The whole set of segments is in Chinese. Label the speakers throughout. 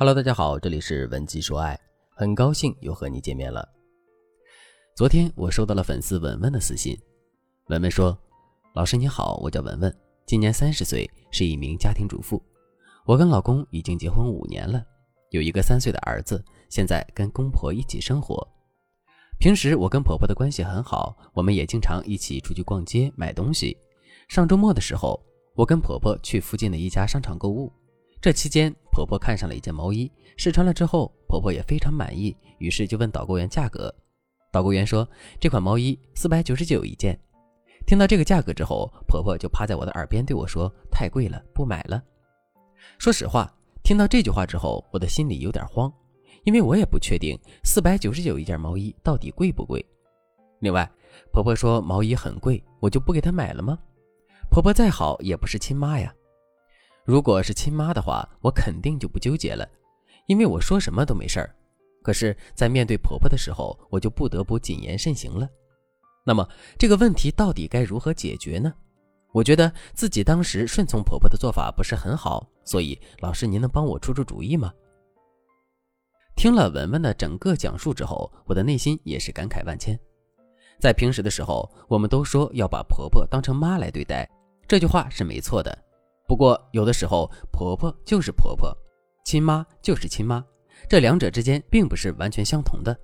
Speaker 1: Hello，大家好，这里是文姬说爱，很高兴又和你见面了。昨天我收到了粉丝文文的私信，文文说：“老师你好，我叫文文，今年三十岁，是一名家庭主妇。我跟老公已经结婚五年了，有一个三岁的儿子，现在跟公婆一起生活。平时我跟婆婆的关系很好，我们也经常一起出去逛街买东西。上周末的时候，我跟婆婆去附近的一家商场购物。”这期间，婆婆看上了一件毛衣，试穿了之后，婆婆也非常满意，于是就问导购员价格。导购员说：“这款毛衣四百九十九一件。”听到这个价格之后，婆婆就趴在我的耳边对我说：“太贵了，不买了。”说实话，听到这句话之后，我的心里有点慌，因为我也不确定四百九十九一件毛衣到底贵不贵。另外，婆婆说毛衣很贵，我就不给她买了吗？婆婆再好也不是亲妈呀。如果是亲妈的话，我肯定就不纠结了，因为我说什么都没事儿。可是，在面对婆婆的时候，我就不得不谨言慎行了。那么，这个问题到底该如何解决呢？我觉得自己当时顺从婆婆的做法不是很好，所以老师您能帮我出出主意吗？听了文文的整个讲述之后，我的内心也是感慨万千。在平时的时候，我们都说要把婆婆当成妈来对待，这句话是没错的。不过，有的时候婆婆就是婆婆，亲妈就是亲妈，这两者之间并不是完全相同的。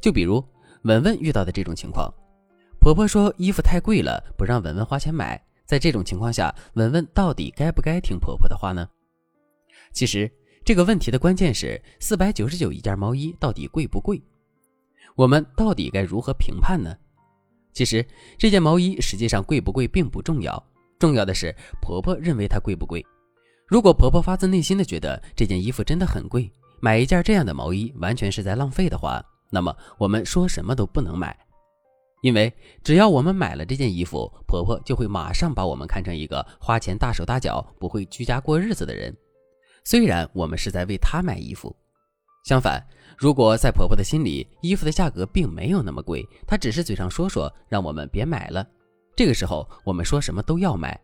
Speaker 1: 就比如文文遇到的这种情况，婆婆说衣服太贵了，不让文文花钱买。在这种情况下，文文到底该不该听婆婆的话呢？其实这个问题的关键是四百九十九一件毛衣到底贵不贵？我们到底该如何评判呢？其实这件毛衣实际上贵不贵并不重要。重要的是，婆婆认为它贵不贵。如果婆婆发自内心的觉得这件衣服真的很贵，买一件这样的毛衣完全是在浪费的话，那么我们说什么都不能买。因为只要我们买了这件衣服，婆婆就会马上把我们看成一个花钱大手大脚、不会居家过日子的人。虽然我们是在为她买衣服，相反，如果在婆婆的心里，衣服的价格并没有那么贵，她只是嘴上说说，让我们别买了。这个时候，我们说什么都要买，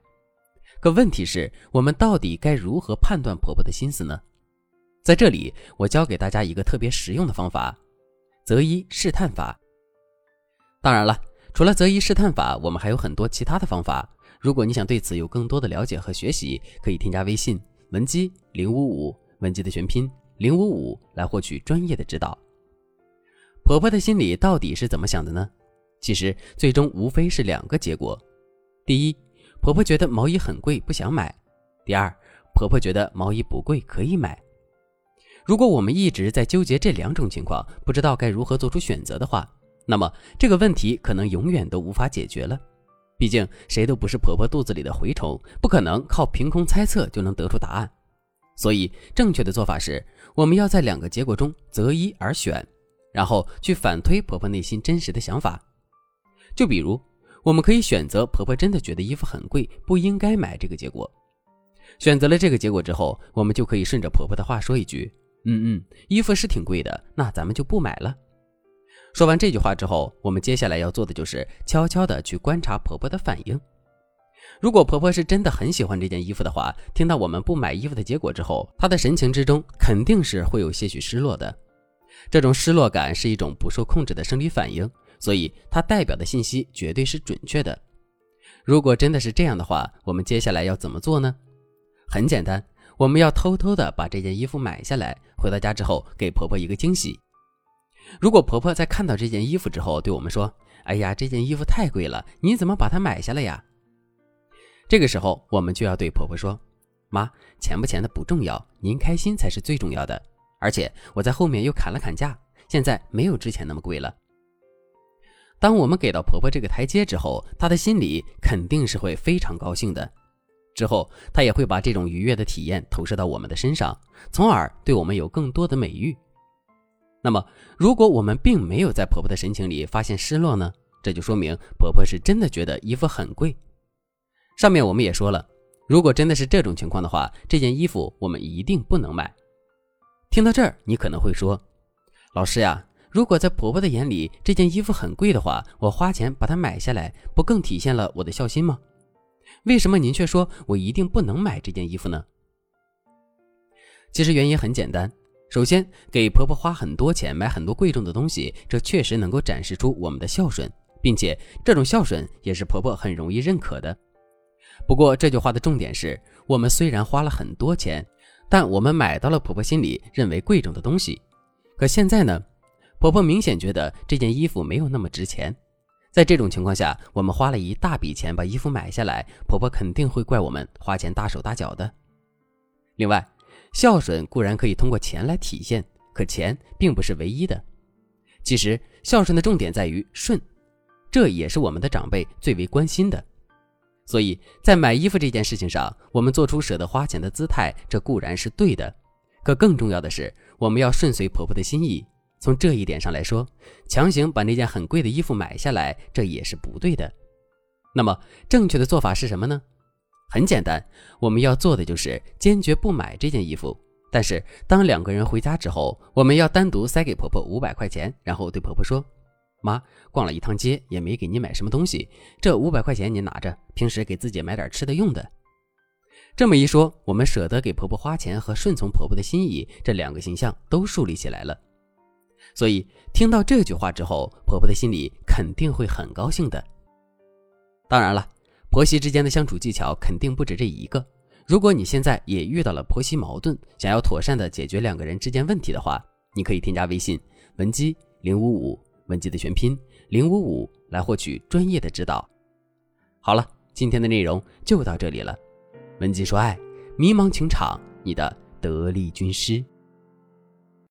Speaker 1: 可问题是，我们到底该如何判断婆婆的心思呢？在这里，我教给大家一个特别实用的方法——择一试探法。当然了，除了择一试探法，我们还有很多其他的方法。如果你想对此有更多的了解和学习，可以添加微信文姬零五五，文姬的全拼零五五，来获取专业的指导。婆婆的心里到底是怎么想的呢？其实最终无非是两个结果：第一，婆婆觉得毛衣很贵不想买；第二，婆婆觉得毛衣不贵可以买。如果我们一直在纠结这两种情况，不知道该如何做出选择的话，那么这个问题可能永远都无法解决了。毕竟谁都不是婆婆肚子里的蛔虫，不可能靠凭空猜测就能得出答案。所以正确的做法是，我们要在两个结果中择一而选，然后去反推婆婆内心真实的想法。就比如，我们可以选择婆婆真的觉得衣服很贵，不应该买这个结果。选择了这个结果之后，我们就可以顺着婆婆的话说一句：“嗯嗯，衣服是挺贵的，那咱们就不买了。”说完这句话之后，我们接下来要做的就是悄悄的去观察婆婆的反应。如果婆婆是真的很喜欢这件衣服的话，听到我们不买衣服的结果之后，她的神情之中肯定是会有些许失落的。这种失落感是一种不受控制的生理反应。所以它代表的信息绝对是准确的。如果真的是这样的话，我们接下来要怎么做呢？很简单，我们要偷偷的把这件衣服买下来，回到家之后给婆婆一个惊喜。如果婆婆在看到这件衣服之后对我们说：“哎呀，这件衣服太贵了，你怎么把它买下了呀？”这个时候我们就要对婆婆说：“妈，钱不钱的不重要，您开心才是最重要的。而且我在后面又砍了砍价，现在没有之前那么贵了。”当我们给到婆婆这个台阶之后，她的心里肯定是会非常高兴的。之后，她也会把这种愉悦的体验投射到我们的身上，从而对我们有更多的美誉。那么，如果我们并没有在婆婆的神情里发现失落呢？这就说明婆婆是真的觉得衣服很贵。上面我们也说了，如果真的是这种情况的话，这件衣服我们一定不能买。听到这儿，你可能会说：“老师呀。”如果在婆婆的眼里这件衣服很贵的话，我花钱把它买下来，不更体现了我的孝心吗？为什么您却说我一定不能买这件衣服呢？其实原因很简单，首先给婆婆花很多钱买很多贵重的东西，这确实能够展示出我们的孝顺，并且这种孝顺也是婆婆很容易认可的。不过这句话的重点是我们虽然花了很多钱，但我们买到了婆婆心里认为贵重的东西。可现在呢，婆婆明显觉得这件衣服没有那么值钱。在这种情况下，我们花了一大笔钱把衣服买下来，婆婆肯定会怪我们花钱大手大脚的。另外，孝顺固然可以通过钱来体现，可钱并不是唯一的。其实，孝顺的重点在于顺，这也是我们的长辈最为关心的。所以在买衣服这件事情上，我们做出舍得花钱的姿态，这固然是对的。可更重要的是，我们要顺随婆婆的心意。从这一点上来说，强行把那件很贵的衣服买下来，这也是不对的。那么，正确的做法是什么呢？很简单，我们要做的就是坚决不买这件衣服。但是，当两个人回家之后，我们要单独塞给婆婆五百块钱，然后对婆婆说：“妈，逛了一趟街，也没给你买什么东西，这五百块钱您拿着，平时给自己买点吃的用的。”这么一说，我们舍得给婆婆花钱和顺从婆婆的心意，这两个形象都树立起来了。所以听到这句话之后，婆婆的心里肯定会很高兴的。当然了，婆媳之间的相处技巧肯定不止这一个。如果你现在也遇到了婆媳矛盾，想要妥善的解决两个人之间问题的话，你可以添加微信文姬零五五，文姬的全拼零五五，来获取专业的指导。好了，今天的内容就到这里了。文姬说爱，迷茫情场，你的得力军师。